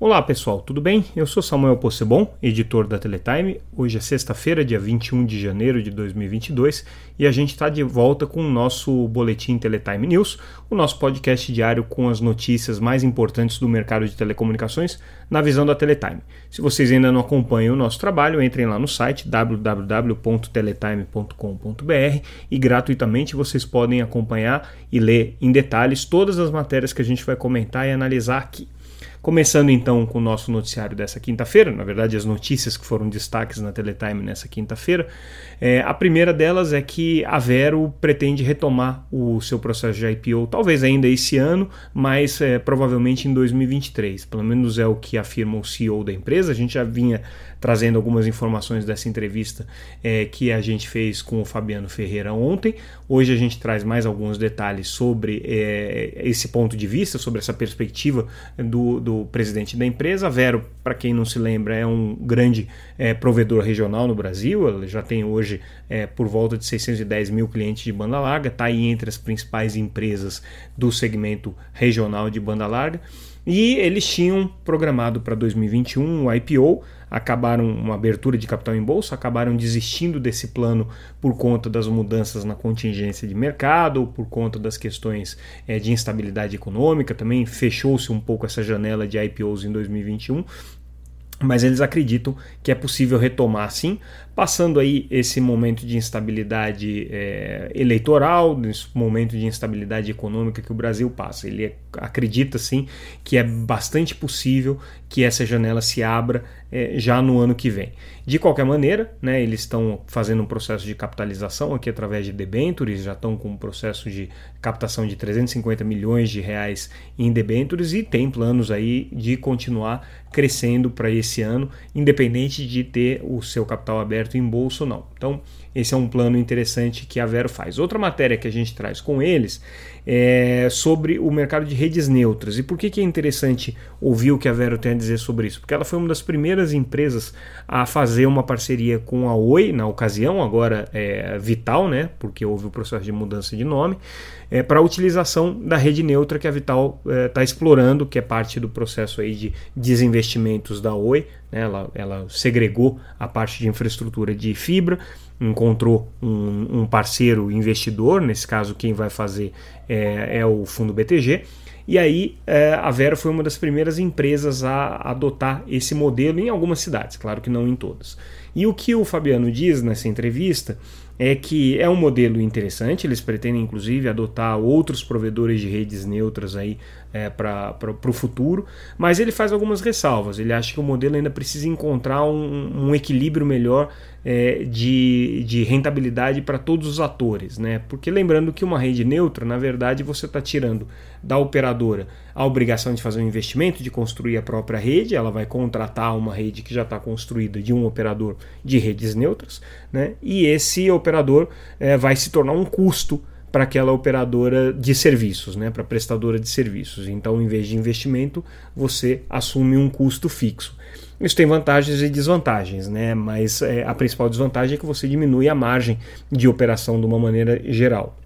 Olá pessoal, tudo bem? Eu sou Samuel Possebon, editor da Teletime. Hoje é sexta-feira, dia 21 de janeiro de 2022 e a gente está de volta com o nosso Boletim Teletime News, o nosso podcast diário com as notícias mais importantes do mercado de telecomunicações na visão da Teletime. Se vocês ainda não acompanham o nosso trabalho, entrem lá no site www.teletime.com.br e gratuitamente vocês podem acompanhar e ler em detalhes todas as matérias que a gente vai comentar e analisar aqui. Começando então com o nosso noticiário dessa quinta-feira, na verdade, as notícias que foram destaques na Teletime nessa quinta-feira. É, a primeira delas é que a Vero pretende retomar o seu processo de IPO, talvez ainda esse ano, mas é, provavelmente em 2023. Pelo menos é o que afirma o CEO da empresa. A gente já vinha trazendo algumas informações dessa entrevista é, que a gente fez com o Fabiano Ferreira ontem. Hoje a gente traz mais alguns detalhes sobre é, esse ponto de vista, sobre essa perspectiva do, do presidente da empresa. A Vero, para quem não se lembra, é um grande é, provedor regional no Brasil. Ela já tem hoje é, por volta de 610 mil clientes de banda larga, está aí entre as principais empresas do segmento regional de banda larga. E eles tinham programado para 2021 o IPO, acabaram uma abertura de capital em bolsa, acabaram desistindo desse plano por conta das mudanças na contingência de mercado, por conta das questões é, de instabilidade econômica, também. Fechou-se um pouco essa janela de IPOs em 2021 mas eles acreditam que é possível retomar sim, passando aí esse momento de instabilidade é, eleitoral, esse momento de instabilidade econômica que o Brasil passa. Ele acredita sim que é bastante possível que essa janela se abra é, já no ano que vem. De qualquer maneira, né, eles estão fazendo um processo de capitalização aqui através de debentures, já estão com um processo de captação de 350 milhões de reais em debentures e tem planos aí de continuar crescendo para esse ano, independente de ter o seu capital aberto em bolsa ou não. Então, esse é um plano interessante que a Vero faz. Outra matéria que a gente traz com eles é sobre o mercado de redes neutras. E por que, que é interessante ouvir o que a Vero tem a dizer sobre isso? Porque ela foi uma das primeiras empresas a fazer uma parceria com a Oi, na ocasião, agora é Vital, né? Porque houve o processo de mudança de nome, é, para a utilização da rede neutra que a Vital está é, explorando, que é parte do processo aí de desinvestimentos da Oi. Né? Ela, ela segregou a parte de infraestrutura de fibra encontrou um, um, parceiro investidor, nesse caso quem vai fazer é, é o fundo BTG, e aí é, a Vera foi uma das primeiras empresas a adotar esse modelo em algumas cidades, claro que não em todas. E o que o Fabiano diz nessa entrevista é que é um modelo interessante, eles pretendem inclusive adotar outros provedores de redes neutras aí é, para o futuro, mas ele faz algumas ressalvas. Ele acha que o modelo ainda precisa encontrar um, um equilíbrio melhor é, de, de rentabilidade para todos os atores, né? Porque lembrando que uma rede neutra, na verdade, você está tirando da operadora a obrigação de fazer um investimento, de construir a própria rede, ela vai contratar uma rede que já está construída de um operador de redes neutras, né? E esse operador é, vai se tornar um custo para aquela operadora de serviços, né, para prestadora de serviços. Então, em vez de investimento, você assume um custo fixo. Isso tem vantagens e desvantagens, né? mas é, a principal desvantagem é que você diminui a margem de operação de uma maneira geral.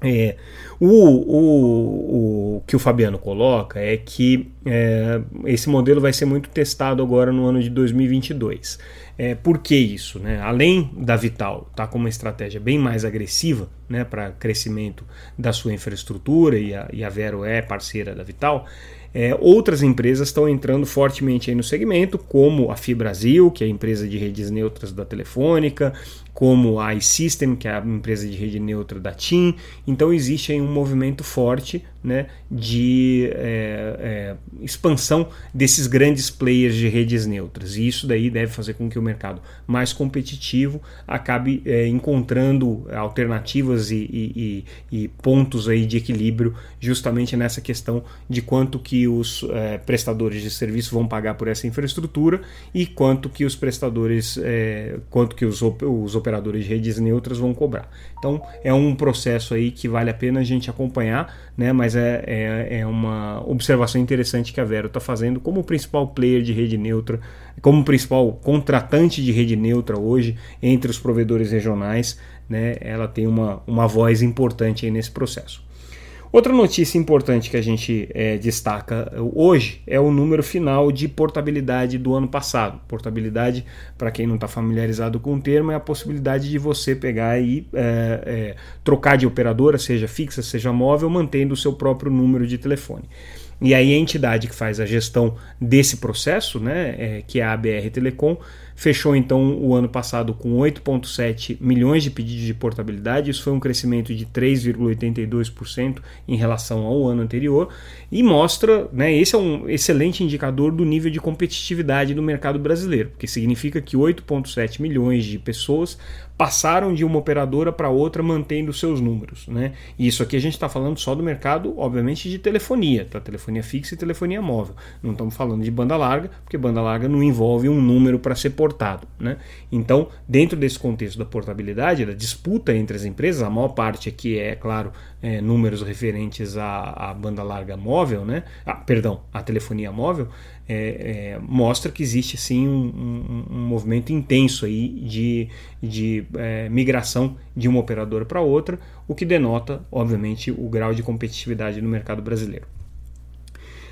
É, o, o, o que o Fabiano coloca é que é, esse modelo vai ser muito testado agora no ano de 2022. É, por que isso? Né? Além da Vital estar tá com uma estratégia bem mais agressiva né, para crescimento da sua infraestrutura, e a, e a Vero é parceira da Vital, é, outras empresas estão entrando fortemente no segmento, como a Fibrasil, que é a empresa de redes neutras da Telefônica, como a iSystem, que é a empresa de rede neutra da TIM. Então existe aí um movimento forte né, de é, é, expansão desses grandes players de redes neutras. E isso daí deve fazer com que o mercado mais competitivo acabe é, encontrando alternativas e, e, e, pontos aí de equilíbrio justamente nessa questão de quanto que os é, prestadores de serviço vão pagar por essa infraestrutura e quanto que os prestadores, é, quanto que os, os operadores de redes neutras vão cobrar. Então é um processo aí que vale a pena a gente acompanhar, né? Mas é, é, é uma observação interessante que a Vero está fazendo como principal player de rede neutra, como principal contratante de rede neutra hoje entre os provedores regionais, né? Ela tem uma, uma voz importante aí nesse processo. Outra notícia importante que a gente é, destaca hoje é o número final de portabilidade do ano passado. Portabilidade, para quem não está familiarizado com o termo, é a possibilidade de você pegar e é, é, trocar de operadora, seja fixa, seja móvel, mantendo o seu próprio número de telefone. E aí a entidade que faz a gestão desse processo, né, é, que é a ABR Telecom, fechou então o ano passado com 8,7 milhões de pedidos de portabilidade, isso foi um crescimento de 3,82% em relação ao ano anterior e mostra, né, esse é um excelente indicador do nível de competitividade do mercado brasileiro, porque significa que 8,7 milhões de pessoas passaram de uma operadora para outra mantendo seus números. Né? E isso aqui a gente está falando só do mercado, obviamente, de telefonia, tá? telefonia fixa e telefonia móvel. Não estamos falando de banda larga, porque banda larga não envolve um número para ser portado. Né? Então, dentro desse contexto da portabilidade, da disputa entre as empresas, a maior parte aqui é, claro, é, números referentes à, à, banda larga móvel, né? Ah, perdão, à telefonia móvel, é, é, mostra que existe sim um, um, um, movimento intenso aí de, de é, migração de uma operadora para outra, o que denota, obviamente, o grau de competitividade no mercado brasileiro.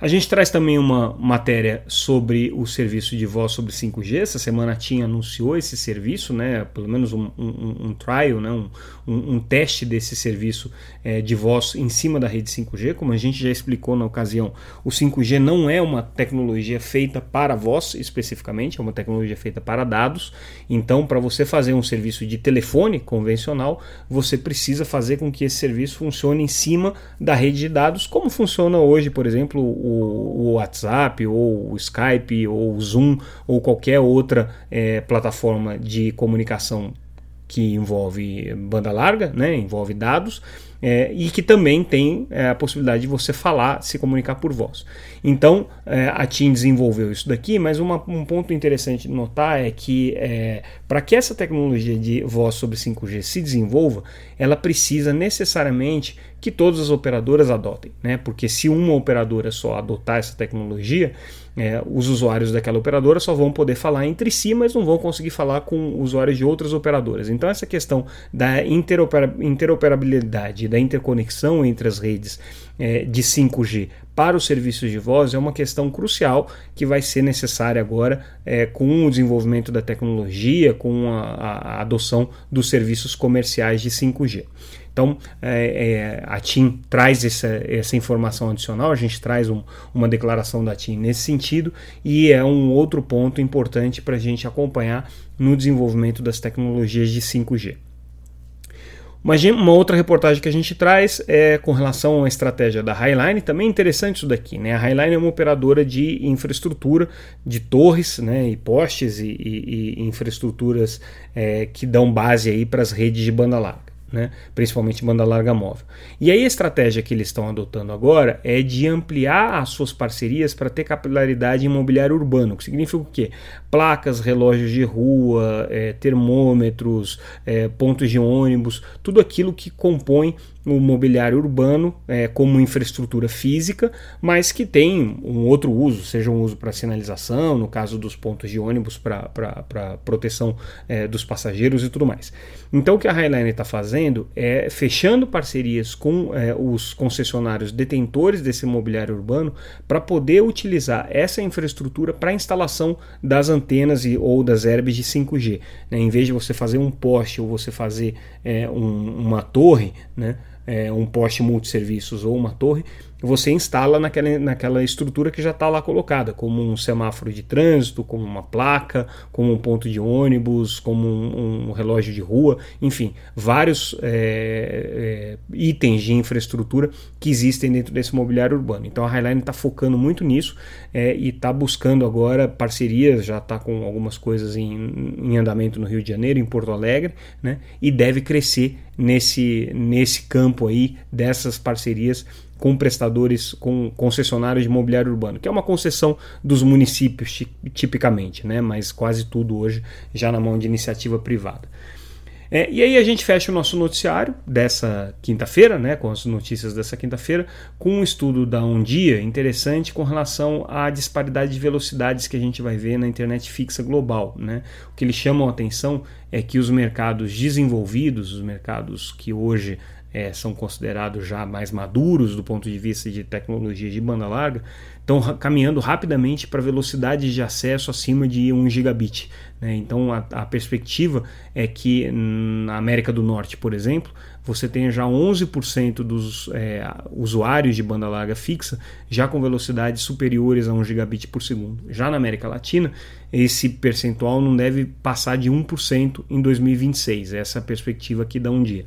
A gente traz também uma matéria sobre o serviço de voz sobre 5G. Essa semana a TIM anunciou esse serviço, né? pelo menos um, um, um trial, né? Um, um, teste desse serviço é, de voz em cima da rede 5G. Como a gente já explicou na ocasião, o 5G não é uma tecnologia feita para voz especificamente, é uma tecnologia feita para dados. Então, para você fazer um serviço de telefone convencional, você precisa fazer com que esse serviço funcione em cima da rede de dados, como funciona hoje, por exemplo, o o, WhatsApp, ou o Skype, ou o Zoom, ou qualquer outra é, plataforma de comunicação que envolve banda larga, né, envolve dados, é, e que também tem é, a possibilidade de você falar, se comunicar por voz. Então é, a TIM desenvolveu isso daqui, mas uma, um ponto interessante de notar é que é, para que essa tecnologia de voz sobre 5G se desenvolva, ela precisa necessariamente que todas as operadoras adotem, né? Porque se uma operadora só adotar essa tecnologia, é, os usuários daquela operadora só vão poder falar entre si, mas não vão conseguir falar com usuários de outras operadoras. Então essa questão da interoperabilidade, da interconexão entre as redes é, de 5G para os serviços de voz é uma questão crucial que vai ser necessária agora é, com o desenvolvimento da tecnologia, com a, a adoção dos serviços comerciais de 5G. Então, é, é, a TIM traz essa, essa informação adicional, a gente traz um, uma declaração da TIM nesse sentido, e é um outro ponto importante para a gente acompanhar no desenvolvimento das tecnologias de 5G. Uma, outra reportagem que a gente traz é com relação à estratégia da Highline, também interessante isso daqui. Né? A Highline é uma operadora de infraestrutura, de torres né, e postes e, e, e infraestruturas é, que dão base para as redes de banda larga né? principalmente banda larga móvel. E aí a estratégia que eles estão adotando agora é de ampliar as suas parcerias para ter capilaridade imobiliária urbana, o que significa o quê? Placas, relógios de rua, é, termômetros, é, pontos de ônibus, tudo aquilo que compõe o mobiliário urbano é, como infraestrutura física, mas que tem um outro uso, seja um uso para sinalização, no caso dos pontos de ônibus para proteção é, dos passageiros e tudo mais. Então o que a Highline está fazendo é fechando parcerias com é, os concessionários detentores desse mobiliário urbano para poder utilizar essa infraestrutura para instalação das antenas e, ou das herbes de 5G. Né? Em vez de você fazer um poste ou você fazer é, um, uma torre, né? é, um poste multisserviços ou uma torre, você instala naquela, naquela estrutura que já está lá colocada, como um semáforo de trânsito, como uma placa, como um ponto de ônibus, como um, um relógio de rua, enfim, vários é, é, itens de infraestrutura que existem dentro desse mobiliário urbano. Então a Highline está focando muito nisso é, e está buscando agora parcerias, já está com algumas coisas em, em andamento no Rio de Janeiro, em Porto Alegre, né, e deve crescer nesse, nesse campo aí dessas parcerias com prestadores, com concessionários de imobiliário urbano, que é uma concessão dos municípios tipicamente, né? mas quase tudo hoje já na mão de iniciativa privada. É, e aí a gente fecha o nosso noticiário dessa quinta-feira, né, com as notícias dessa quinta-feira, com um estudo da Um Dia interessante com relação à disparidade de velocidades que a gente vai ver na internet fixa global. Né? O que eles chamam a atenção é que os mercados desenvolvidos, os mercados que hoje é, são considerados já mais maduros do ponto de vista de tecnologia de banda larga, estão caminhando rapidamente para velocidades de acesso acima de 1 gigabit. Né? Então a, a, perspectiva é que na América do Norte, por exemplo, você tenha já 11% dos é, usuários de banda larga fixa já com velocidades superiores a 1 gigabit por segundo. Já na América Latina, esse percentual não deve passar de 1% em 2026. Essa é a perspectiva que dá um dia.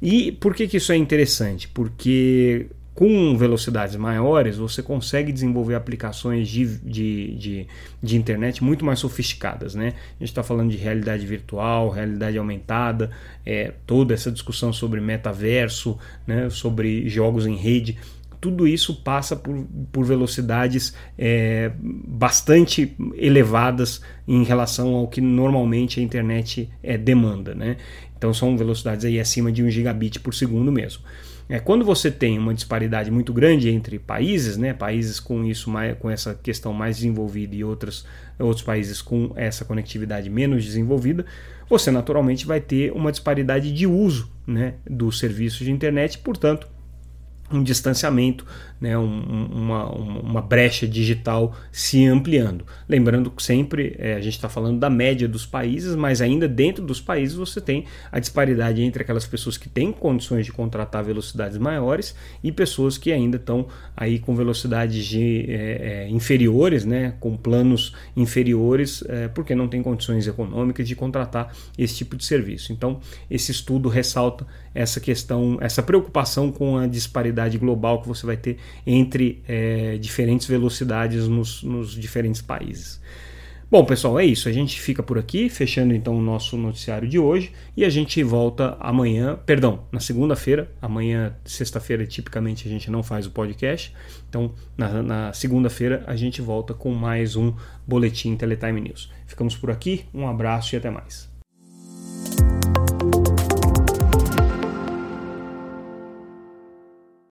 E por que, que isso é interessante? Porque com velocidades maiores, você consegue desenvolver aplicações de, de, de, de internet muito mais sofisticadas. Né? A gente está falando de realidade virtual, realidade aumentada, é, toda essa discussão sobre metaverso, né, sobre jogos em rede. Tudo isso passa por, por velocidades é, bastante elevadas em relação ao que normalmente a internet é, demanda. Né? Então são velocidades aí acima de 1 gigabit por segundo mesmo. É, quando você tem uma disparidade muito grande entre países, né, países com isso mais, com essa questão mais desenvolvida e outros, outros países com essa conectividade menos desenvolvida, você naturalmente vai ter uma disparidade de uso né, dos serviços de internet, portanto, um distanciamento, né, um, uma, uma brecha digital se ampliando. Lembrando que sempre é, a gente está falando da média dos países, mas ainda dentro dos países você tem a disparidade entre aquelas pessoas que têm condições de contratar velocidades maiores e pessoas que ainda estão aí com velocidades de, é, é, inferiores, né, com planos inferiores, é, porque não tem condições econômicas de contratar esse tipo de serviço. Então, esse estudo ressalta essa questão, essa preocupação com a global que você vai ter entre é, diferentes velocidades nos, nos diferentes países. Bom, pessoal, é isso. A gente fica por aqui, fechando então o nosso noticiário de hoje e a gente volta amanhã, perdão, na segunda-feira. Amanhã, sexta-feira, tipicamente a gente não faz o podcast. Então, na, na segunda-feira, a gente volta com mais um Boletim Teletime News. Ficamos por aqui, um abraço e até mais.